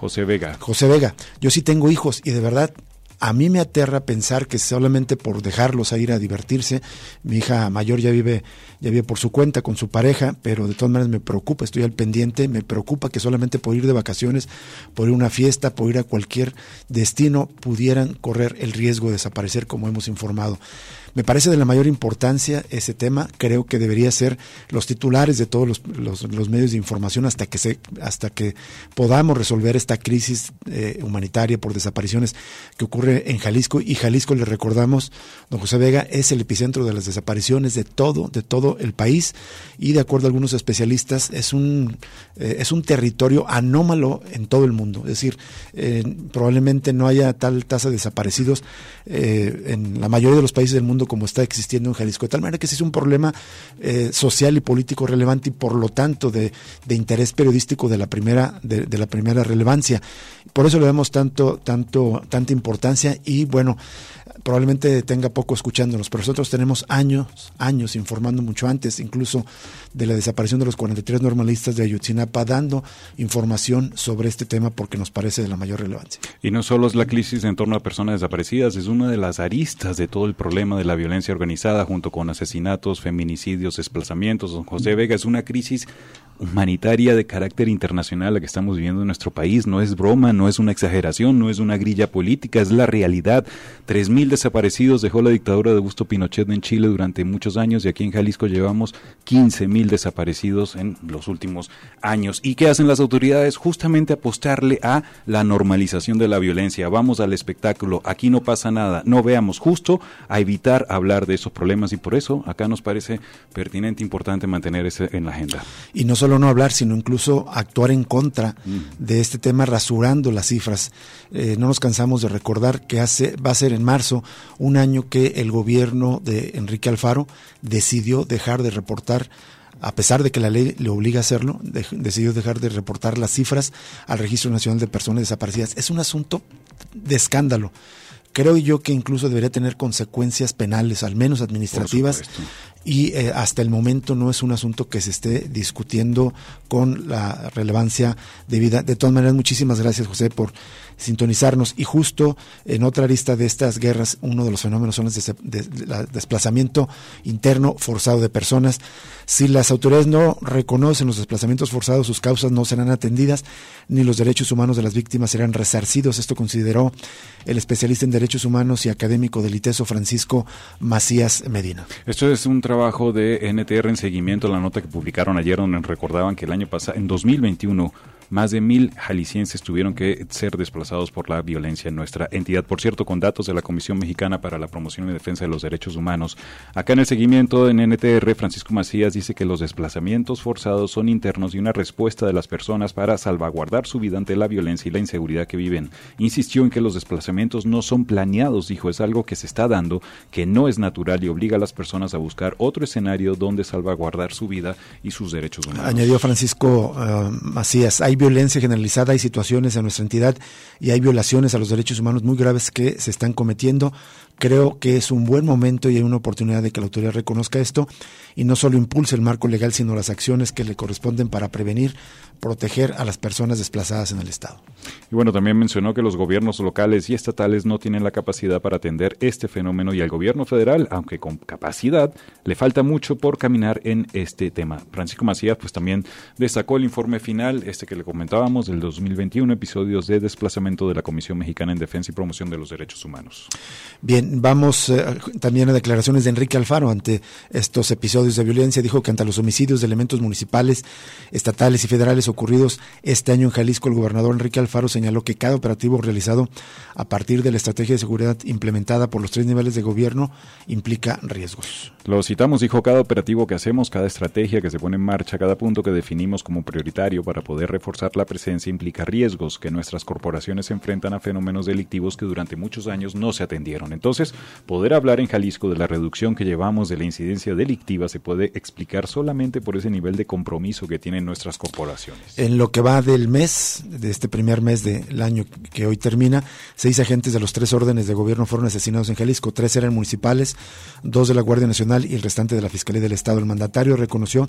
José Vega. José Vega. Yo sí tengo hijos y de verdad a mí me aterra pensar que solamente por dejarlos a ir a divertirse, mi hija mayor ya vive, ya vive por su cuenta con su pareja, pero de todas maneras me preocupa, estoy al pendiente, me preocupa que solamente por ir de vacaciones, por ir a una fiesta, por ir a cualquier destino, pudieran correr el riesgo de desaparecer, como hemos informado. Me parece de la mayor importancia ese tema. Creo que debería ser los titulares de todos los, medios de información hasta que se, hasta que podamos resolver esta crisis eh, humanitaria por desapariciones que ocurre en Jalisco. Y Jalisco, le recordamos, don José Vega, es el epicentro de las desapariciones de todo, de todo el país. Y de acuerdo a algunos especialistas, es un, eh, es un territorio anómalo en todo el mundo. Es decir, eh, probablemente no haya tal tasa de desaparecidos en la mayoría de los países del mundo como está existiendo en Jalisco. De tal manera que sí es un problema eh, social y político relevante y por lo tanto de, interés periodístico de la primera, de, de, la primera relevancia. Por eso le damos tanto, tanto, tanta importancia y bueno, probablemente tenga poco escuchándonos, pero nosotros tenemos años, años informando mucho antes, incluso de la desaparición de los 43 normalistas de Ayotzinapa, dando información sobre este tema porque nos parece de la mayor relevancia. Y no solo es la crisis en torno a personas desaparecidas, es una de las aristas de todo el problema de la violencia organizada, junto con asesinatos, feminicidios, desplazamientos. Don José Vega es una crisis humanitaria de carácter internacional la que estamos viviendo en nuestro país. No es broma, no es una exageración, no es una grilla política, es la realidad. Tres mil desaparecidos dejó la dictadura de Augusto Pinochet en Chile durante muchos años y aquí en Jalisco llevamos 15 mil desaparecidos en los últimos años. ¿Y qué hacen las autoridades? Justamente apostarle a la normalización de la violencia. Vamos al espectáculo, aquí no pasa nada, no veamos, justo a evitar hablar de esos problemas y por eso acá nos parece pertinente, importante mantener ese en la agenda. Y no solo no hablar, sino incluso actuar en contra mm. de este tema rasurando las cifras. Eh, no nos cansamos de recordar que hace, va a ser en marzo un año que el gobierno de Enrique Alfaro decidió dejar de reportar a pesar de que la ley le obliga a hacerlo, decidió dejar de reportar las cifras al Registro Nacional de Personas Desaparecidas. Es un asunto de escándalo creo yo que incluso debería tener consecuencias penales, al menos administrativas, y eh, hasta el momento no es un asunto que se esté discutiendo con la relevancia debida. De todas maneras, muchísimas gracias José por sintonizarnos. Y justo en otra lista de estas guerras, uno de los fenómenos son el desplazamiento interno forzado de personas. Si las autoridades no reconocen los desplazamientos forzados, sus causas no serán atendidas, ni los derechos humanos de las víctimas serán resarcidos. Esto consideró el especialista en derechos humanos y académico del ITESO, Francisco Macías Medina. Esto es un trabajo de NTR en seguimiento a la nota que publicaron ayer, donde recordaban que el año pasado, en 2021, más de mil jaliscienses tuvieron que ser desplazados por la violencia en nuestra entidad. Por cierto, con datos de la Comisión Mexicana para la Promoción y Defensa de los Derechos Humanos. Acá en el seguimiento en NTR, Francisco Macías dice que los desplazamientos forzados son internos y una respuesta de las personas para salvaguardar su vida ante la violencia y la inseguridad que viven. Insistió en que los desplazamientos no son planeados, dijo, es algo que se está dando, que no es natural y obliga a las personas a buscar otro escenario donde salvaguardar su vida y sus derechos humanos. Añadió Francisco uh, Macías, hay violencia generalizada, hay situaciones en nuestra entidad y hay violaciones a los derechos humanos muy graves que se están cometiendo. Creo que es un buen momento y hay una oportunidad de que la autoridad reconozca esto y no solo impulse el marco legal, sino las acciones que le corresponden para prevenir, proteger a las personas desplazadas en el Estado. Y bueno, también mencionó que los gobiernos locales y estatales no tienen la capacidad para atender este fenómeno y al gobierno federal, aunque con capacidad, le falta mucho por caminar en este tema. Francisco Macías pues también destacó el informe final, este que le comentábamos, del 2021, episodios de desplazamiento de la Comisión Mexicana en Defensa y Promoción de los Derechos Humanos. Bien, vamos eh, también a declaraciones de Enrique Alfaro ante estos episodios de violencia. Dijo que ante los homicidios de elementos municipales, estatales y federales ocurridos este año en Jalisco, el gobernador Enrique Alfaro señaló que cada operativo realizado a partir de la estrategia de seguridad implementada por los tres niveles de gobierno implica riesgos. Lo citamos, dijo, cada operativo que hacemos, cada estrategia que se pone en marcha, cada punto que definimos como prioritario para poder reforzar la presencia implica riesgos que nuestras corporaciones enfrentan a fenómenos delictivos que durante muchos años no se atendieron. Entonces, poder hablar en Jalisco de la reducción que llevamos de la incidencia delictiva se puede explicar solamente por ese nivel de compromiso que tienen nuestras corporaciones. En lo que va del mes, de este primer mes del año que hoy termina, seis agentes de los tres órdenes de gobierno fueron asesinados en Jalisco, tres eran municipales, dos de la Guardia Nacional, y el restante de la Fiscalía del Estado. El mandatario reconoció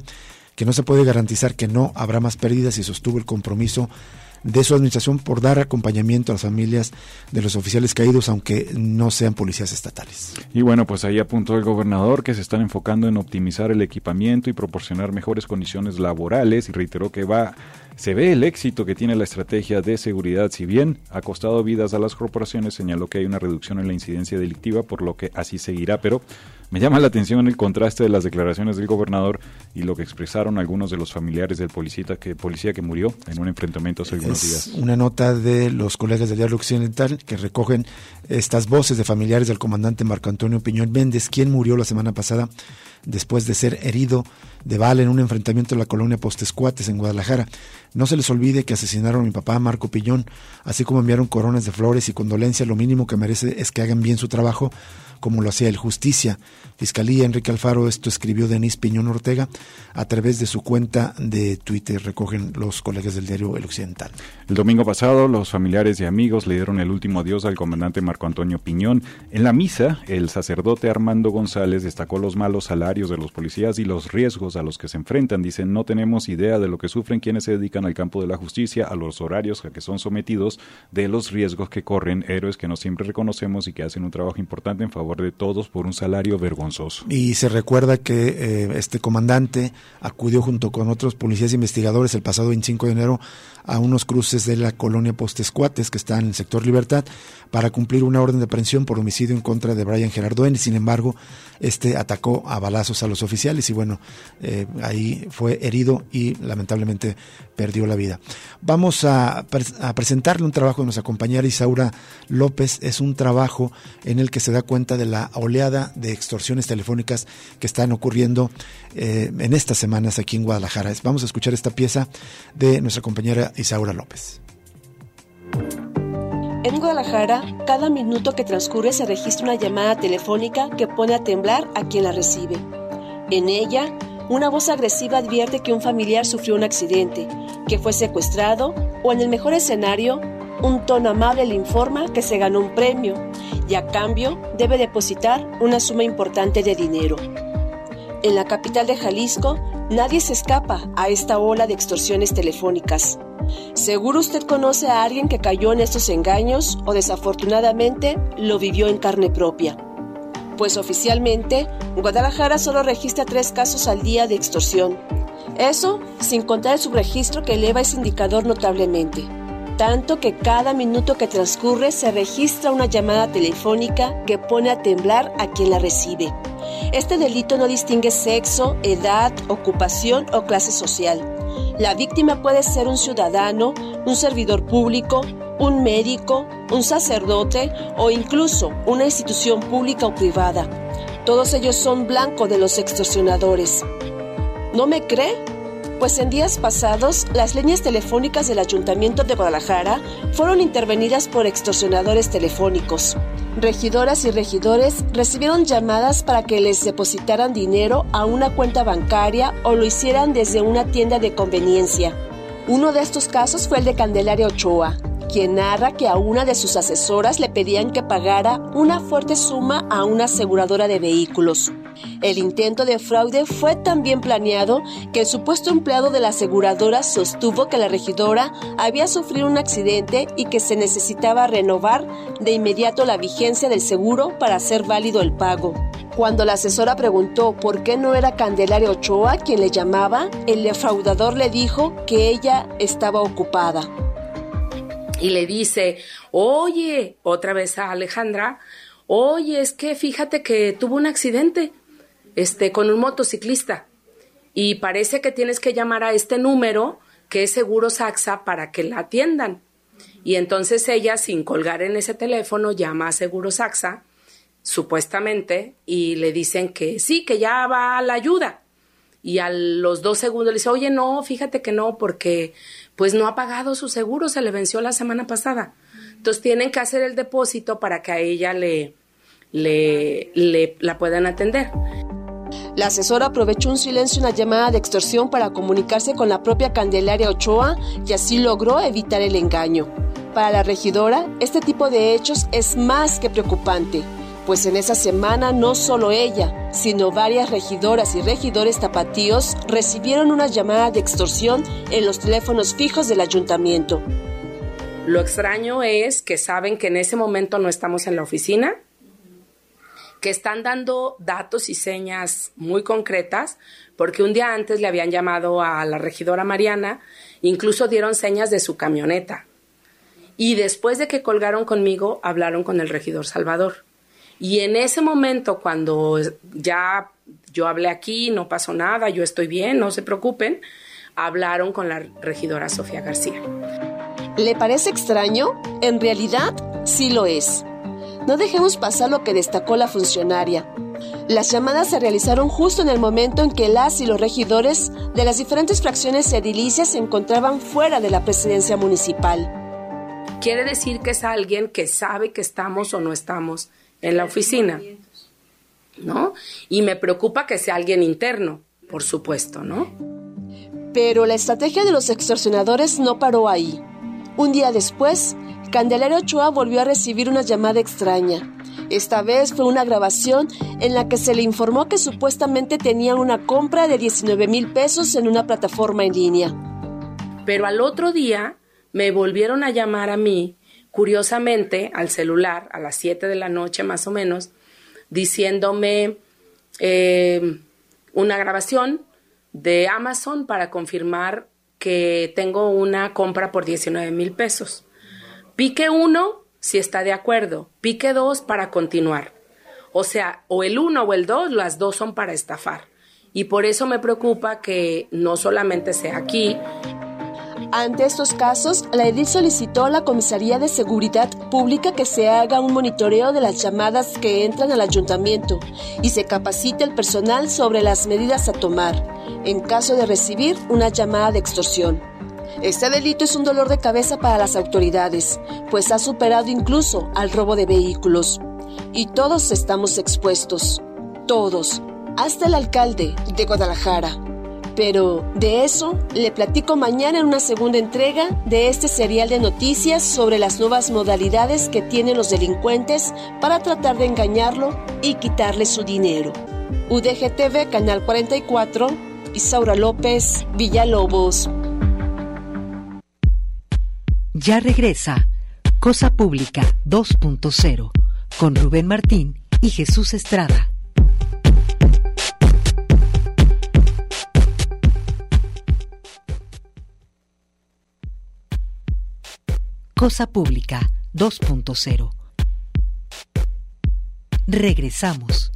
que no se puede garantizar que no habrá más pérdidas y sostuvo el compromiso de su administración por dar acompañamiento a las familias de los oficiales caídos, aunque no sean policías estatales. Y bueno, pues ahí apuntó el gobernador que se están enfocando en optimizar el equipamiento y proporcionar mejores condiciones laborales y reiteró que va se ve el éxito que tiene la estrategia de seguridad, si bien ha costado vidas a las corporaciones, señaló que hay una reducción en la incidencia delictiva, por lo que así seguirá, pero me llama la atención el contraste de las declaraciones del gobernador y lo que expresaron algunos de los familiares del policía que, policía que murió en un enfrentamiento hace algunos días. Una nota de los colegas del Diario Occidental que recogen estas voces de familiares del comandante Marco Antonio Piñón Méndez, quien murió la semana pasada después de ser herido de bala en un enfrentamiento en la colonia Postescuates en Guadalajara. No se les olvide que asesinaron a mi papá Marco Piñón, así como enviaron coronas de flores y condolencias. Lo mínimo que merece es que hagan bien su trabajo como lo hacía el Justicia. Fiscalía Enrique Alfaro, esto escribió Denis Piñón Ortega a través de su cuenta de Twitter, recogen los colegas del diario El Occidental. El domingo pasado, los familiares y amigos le dieron el último adiós al comandante Marco Antonio Piñón. En la misa, el sacerdote Armando González destacó los malos salarios de los policías y los riesgos a los que se enfrentan. Dicen, no tenemos idea de lo que sufren quienes se dedican al campo de la justicia, a los horarios a que son sometidos, de los riesgos que corren héroes que no siempre reconocemos y que hacen un trabajo importante en favor de todos por un salario vergonzoso. Y se recuerda que eh, este comandante acudió junto con otros policías investigadores el pasado 25 de enero a unos cruces de la colonia Postescuates, que está en el sector Libertad, para cumplir una orden de aprehensión por homicidio en contra de Brian Gerardo N. Sin embargo, este atacó a balazos a los oficiales y bueno, eh, ahí fue herido y lamentablemente perdió la vida. Vamos a, presentarle un trabajo de nuestra compañera Isaura López. Es un trabajo en el que se da cuenta de la oleada de extorsiones telefónicas que están ocurriendo eh, en estas semanas aquí en Guadalajara. Vamos a escuchar esta pieza de nuestra compañera Isaura López. En Guadalajara, cada minuto que transcurre se registra una llamada telefónica que pone a temblar a quien la recibe. En ella, una voz agresiva advierte que un familiar sufrió un accidente, que fue secuestrado o en el mejor escenario, un tono amable le informa que se ganó un premio y a cambio debe depositar una suma importante de dinero. en la capital de Jalisco, nadie se escapa a esta ola de extorsiones telefónicas. Seguro usted conoce a alguien que cayó en estos engaños o desafortunadamente lo vivió en carne propia. Pues oficialmente, Guadalajara solo registra tres casos al día de extorsión. Eso sin contar el subregistro que eleva ese indicador notablemente. Tanto que cada minuto que transcurre se registra una llamada telefónica que pone a temblar a quien la recibe. Este delito no distingue sexo, edad, ocupación o clase social. La víctima puede ser un ciudadano, un servidor público, un médico, un sacerdote o incluso una institución pública o privada. Todos ellos son blanco de los extorsionadores. ¿No me cree? Pues en días pasados, las líneas telefónicas del Ayuntamiento de Guadalajara fueron intervenidas por extorsionadores telefónicos. Regidoras y regidores recibieron llamadas para que les depositaran dinero a una cuenta bancaria o lo hicieran desde una tienda de conveniencia. Uno de estos casos fue el de Candelaria Ochoa, quien narra que a una de sus asesoras le pedían que pagara una fuerte suma a una aseguradora de vehículos. El intento de fraude fue tan bien planeado que el supuesto empleado de la aseguradora sostuvo que la regidora había sufrido un accidente y que se necesitaba renovar de inmediato la vigencia del seguro para hacer válido el pago. Cuando la asesora preguntó por qué no era Candelaria Ochoa quien le llamaba, el defraudador le dijo que ella estaba ocupada y le dice, oye, otra vez a Alejandra, oye, es que fíjate que tuvo un accidente este, con un motociclista y parece que tienes que llamar a este número que es Seguro Saxa para que la atiendan. Y entonces ella, sin colgar en ese teléfono, llama a Seguro Saxa, supuestamente, y le dicen que sí, que ya va a la ayuda. Y a los dos segundos le dice, oye, no, fíjate que no, porque pues no ha pagado su seguro, se le venció la semana pasada. Entonces tienen que hacer el depósito para que a ella le, le, le la puedan atender. La asesora aprovechó un silencio una llamada de extorsión para comunicarse con la propia Candelaria Ochoa y así logró evitar el engaño. Para la regidora, este tipo de hechos es más que preocupante pues en esa semana no solo ella, sino varias regidoras y regidores tapatíos recibieron una llamada de extorsión en los teléfonos fijos del ayuntamiento. Lo extraño es que saben que en ese momento no estamos en la oficina, que están dando datos y señas muy concretas, porque un día antes le habían llamado a la regidora Mariana, incluso dieron señas de su camioneta. Y después de que colgaron conmigo, hablaron con el regidor Salvador. Y en ese momento, cuando ya yo hablé aquí, no pasó nada, yo estoy bien, no se preocupen, hablaron con la regidora Sofía García. ¿Le parece extraño? En realidad, sí lo es. No dejemos pasar lo que destacó la funcionaria. Las llamadas se realizaron justo en el momento en que las y los regidores de las diferentes fracciones edilicias se encontraban fuera de la presidencia municipal. Quiere decir que es alguien que sabe que estamos o no estamos en la oficina, ¿no? Y me preocupa que sea alguien interno, por supuesto, ¿no? Pero la estrategia de los extorsionadores no paró ahí. Un día después, Candelaria Ochoa volvió a recibir una llamada extraña. Esta vez fue una grabación en la que se le informó que supuestamente tenía una compra de 19 mil pesos en una plataforma en línea. Pero al otro día me volvieron a llamar a mí curiosamente al celular a las 7 de la noche más o menos, diciéndome eh, una grabación de Amazon para confirmar que tengo una compra por 19 mil pesos. Pique uno si está de acuerdo, pique dos para continuar. O sea, o el uno o el dos, las dos son para estafar. Y por eso me preocupa que no solamente sea aquí, ante estos casos, la EDIL solicitó a la Comisaría de Seguridad Pública que se haga un monitoreo de las llamadas que entran al ayuntamiento y se capacite el personal sobre las medidas a tomar en caso de recibir una llamada de extorsión. Este delito es un dolor de cabeza para las autoridades, pues ha superado incluso al robo de vehículos. Y todos estamos expuestos, todos, hasta el alcalde de Guadalajara. Pero de eso le platico mañana en una segunda entrega de este serial de noticias sobre las nuevas modalidades que tienen los delincuentes para tratar de engañarlo y quitarle su dinero. UDGTV Canal 44, Isaura López, Villalobos. Ya regresa Cosa Pública 2.0 con Rubén Martín y Jesús Estrada. Cosa Pública 2.0. Regresamos.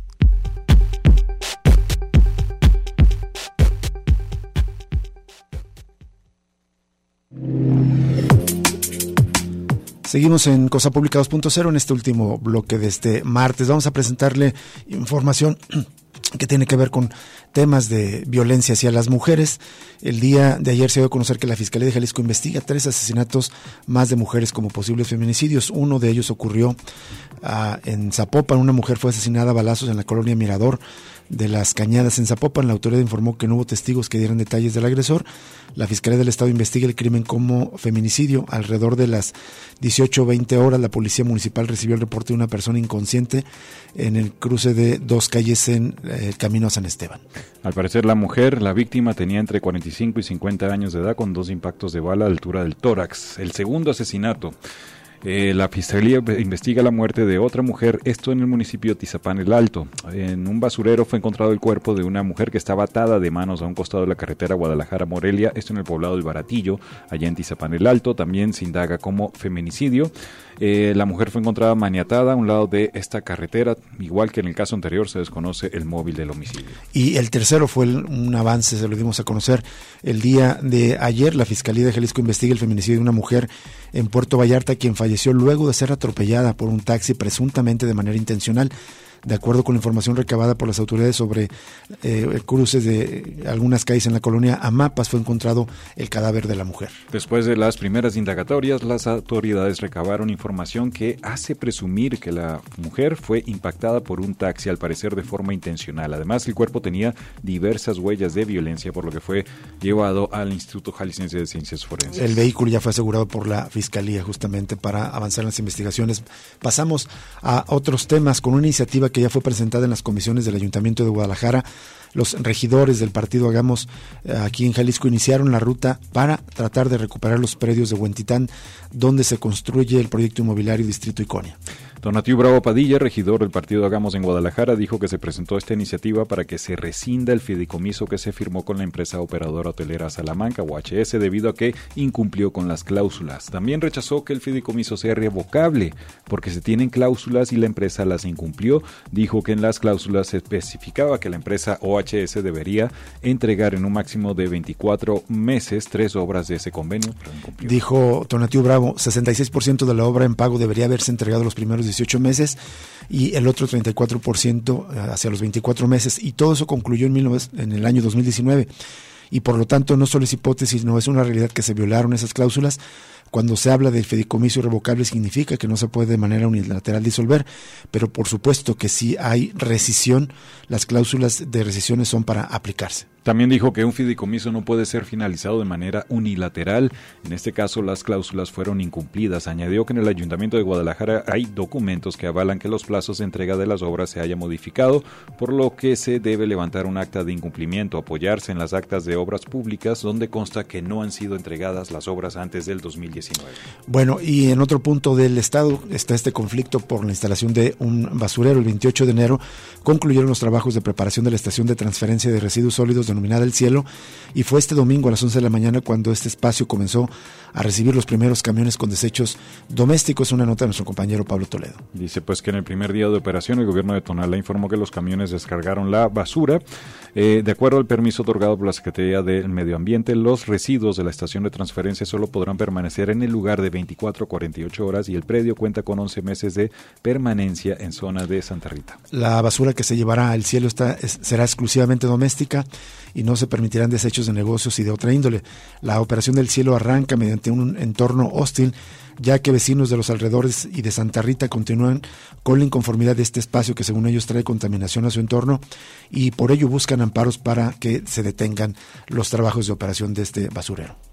Seguimos en Cosa Pública 2.0 en este último bloque de este martes. Vamos a presentarle información que tiene que ver con temas de violencia hacia las mujeres. El día de ayer se dio a conocer que la Fiscalía de Jalisco investiga tres asesinatos más de mujeres como posibles feminicidios. Uno de ellos ocurrió ah, en Zapopan. Una mujer fue asesinada a balazos en la colonia Mirador de las Cañadas en Zapopan. La autoridad informó que no hubo testigos que dieran detalles del agresor. La Fiscalía del Estado investiga el crimen como feminicidio. Alrededor de las 18-20 horas, la Policía Municipal recibió el reporte de una persona inconsciente en el cruce de dos calles en el eh, camino a San Esteban. Al parecer, la mujer, la víctima, tenía entre 45 y 50 años de edad con dos impactos de bala a la altura del tórax. El segundo asesinato eh, la fiscalía investiga la muerte de otra mujer, esto en el municipio de Tizapán el Alto. En un basurero fue encontrado el cuerpo de una mujer que estaba atada de manos a un costado de la carretera Guadalajara-Morelia, esto en el poblado del Baratillo, allá en Tizapán el Alto. También se indaga como feminicidio. Eh, la mujer fue encontrada maniatada a un lado de esta carretera, igual que en el caso anterior se desconoce el móvil del homicidio. Y el tercero fue un avance, se lo dimos a conocer el día de ayer. La Fiscalía de Jalisco investiga el feminicidio de una mujer en Puerto Vallarta, quien falleció luego de ser atropellada por un taxi presuntamente de manera intencional de acuerdo con la información recabada por las autoridades sobre eh, cruces de algunas calles en la colonia Amapas, fue encontrado el cadáver de la mujer. Después de las primeras indagatorias, las autoridades recabaron información que hace presumir que la mujer fue impactada por un taxi, al parecer de forma intencional. Además, el cuerpo tenía diversas huellas de violencia, por lo que fue llevado al Instituto Jalisciense de Ciencias Forenses. El vehículo ya fue asegurado por la Fiscalía justamente para avanzar en las investigaciones. Pasamos a otros temas con una iniciativa que ya fue presentada en las comisiones del Ayuntamiento de Guadalajara. Los regidores del partido Hagamos eh, aquí en Jalisco iniciaron la ruta para tratar de recuperar los predios de Huentitán, donde se construye el proyecto inmobiliario Distrito Iconia. Donatiu Bravo Padilla, regidor del partido Hagamos en Guadalajara, dijo que se presentó esta iniciativa para que se rescinda el fideicomiso que se firmó con la empresa operadora hotelera Salamanca, UHS, debido a que incumplió con las cláusulas. También rechazó que el fideicomiso sea revocable, porque se tienen cláusulas y la empresa las incumplió. Dijo que en las cláusulas se especificaba que la empresa OHS debería entregar en un máximo de 24 meses tres obras de ese convenio. Dijo Donatiu Bravo, 66% de la obra en pago debería haberse entregado los primeros 18 meses y el otro 34% eh, hacia los 24 meses. Y todo eso concluyó en, en el año 2019. Y por lo tanto no solo es hipótesis, no es una realidad que se violaron esas cláusulas. Cuando se habla del fideicomiso irrevocable significa que no se puede de manera unilateral disolver, pero por supuesto que si hay rescisión, las cláusulas de rescisiones son para aplicarse. También dijo que un fideicomiso no puede ser finalizado de manera unilateral. En este caso, las cláusulas fueron incumplidas. Añadió que en el Ayuntamiento de Guadalajara hay documentos que avalan que los plazos de entrega de las obras se haya modificado, por lo que se debe levantar un acta de incumplimiento, apoyarse en las actas de obras públicas donde consta que no han sido entregadas las obras antes del 2019. Bueno, y en otro punto del Estado está este conflicto por la instalación de un basurero. El 28 de enero concluyeron los trabajos de preparación de la estación de transferencia de residuos sólidos de denominada El Cielo, y fue este domingo a las 11 de la mañana cuando este espacio comenzó a recibir los primeros camiones con desechos domésticos. Una nota de nuestro compañero Pablo Toledo. Dice pues que en el primer día de operación el gobierno de Tonalá informó que los camiones descargaron la basura. Eh, de acuerdo al permiso otorgado por la Secretaría del Medio Ambiente, los residuos de la estación de transferencia solo podrán permanecer en el lugar de 24 a 48 horas y el predio cuenta con 11 meses de permanencia en zona de Santa Rita. La basura que se llevará al cielo está, será exclusivamente doméstica y no se permitirán desechos de negocios y de otra índole. La operación del cielo arranca mediante un entorno hostil ya que vecinos de los alrededores y de Santa Rita continúan con la inconformidad de este espacio que según ellos trae contaminación a su entorno y por ello buscan amparos para que se detengan los trabajos de operación de este basurero.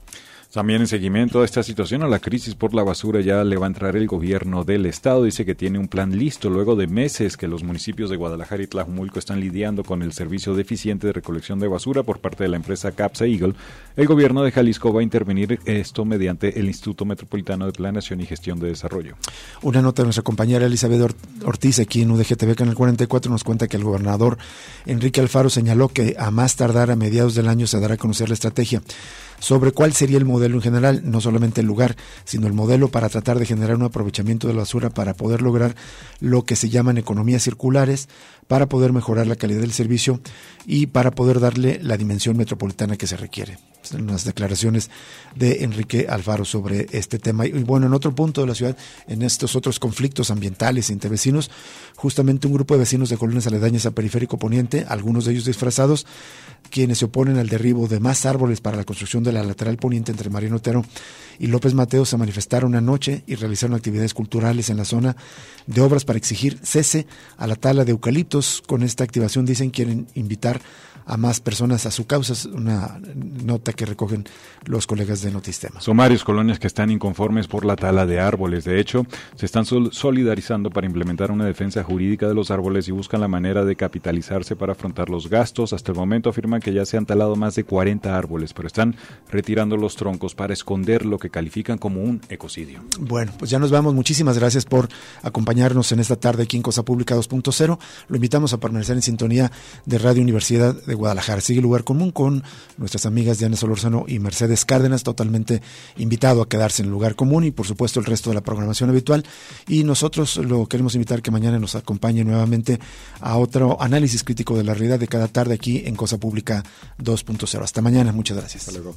También en seguimiento a esta situación, a la crisis por la basura, ya le va a entrar el gobierno del estado. Dice que tiene un plan listo luego de meses que los municipios de Guadalajara y Tlajumulco están lidiando con el servicio deficiente de recolección de basura por parte de la empresa Capsa Eagle. El gobierno de Jalisco va a intervenir esto mediante el Instituto Metropolitano de Planeación y Gestión de Desarrollo. Una nota de nuestra compañera Elizabeth Ortiz aquí en UDGTV Canal 44 nos cuenta que el gobernador Enrique Alfaro señaló que a más tardar a mediados del año se dará a conocer la estrategia sobre cuál sería el modelo en general, no solamente el lugar, sino el modelo para tratar de generar un aprovechamiento de la basura para poder lograr lo que se llaman economías circulares, para poder mejorar la calidad del servicio y para poder darle la dimensión metropolitana que se requiere. Son las declaraciones de Enrique Alfaro sobre este tema. Y bueno, en otro punto de la ciudad, en estos otros conflictos ambientales entre vecinos, justamente un grupo de vecinos de colonias aledañas a Periférico Poniente, algunos de ellos disfrazados, quienes se oponen al derribo de más árboles para la construcción de la lateral poniente entre Mariano Otero y López Mateo, se manifestaron anoche y realizaron actividades culturales en la zona de obras para exigir cese a la tala de Con esta activación dicen quieren invitar a más personas a su causa. Es una nota que recogen los colegas de Notistema. Son varias colonias que están inconformes por la tala de árboles. De hecho, se están solidarizando para implementar una defensa jurídica de los árboles y buscan la manera de capitalizarse para afrontar los gastos. Hasta el momento afirman que ya se han talado más de 40 árboles, pero están retirando los troncos para esconder lo que califican como un ecocidio. Bueno, pues ya nos vamos. Muchísimas gracias por acompañarnos en esta tarde aquí en Cosa Pública 2.0. Lo invitamos a permanecer en sintonía de Radio Universidad de Guadalajara. Sigue lugar común con nuestras amigas Diana Solórzano y Mercedes Cárdenas, totalmente invitado a quedarse en el lugar común y por supuesto el resto de la programación habitual. Y nosotros lo queremos invitar que mañana nos acompañe nuevamente a otro análisis crítico de la realidad de cada tarde aquí en Cosa Pública 2.0. Hasta mañana, muchas gracias. Hasta luego.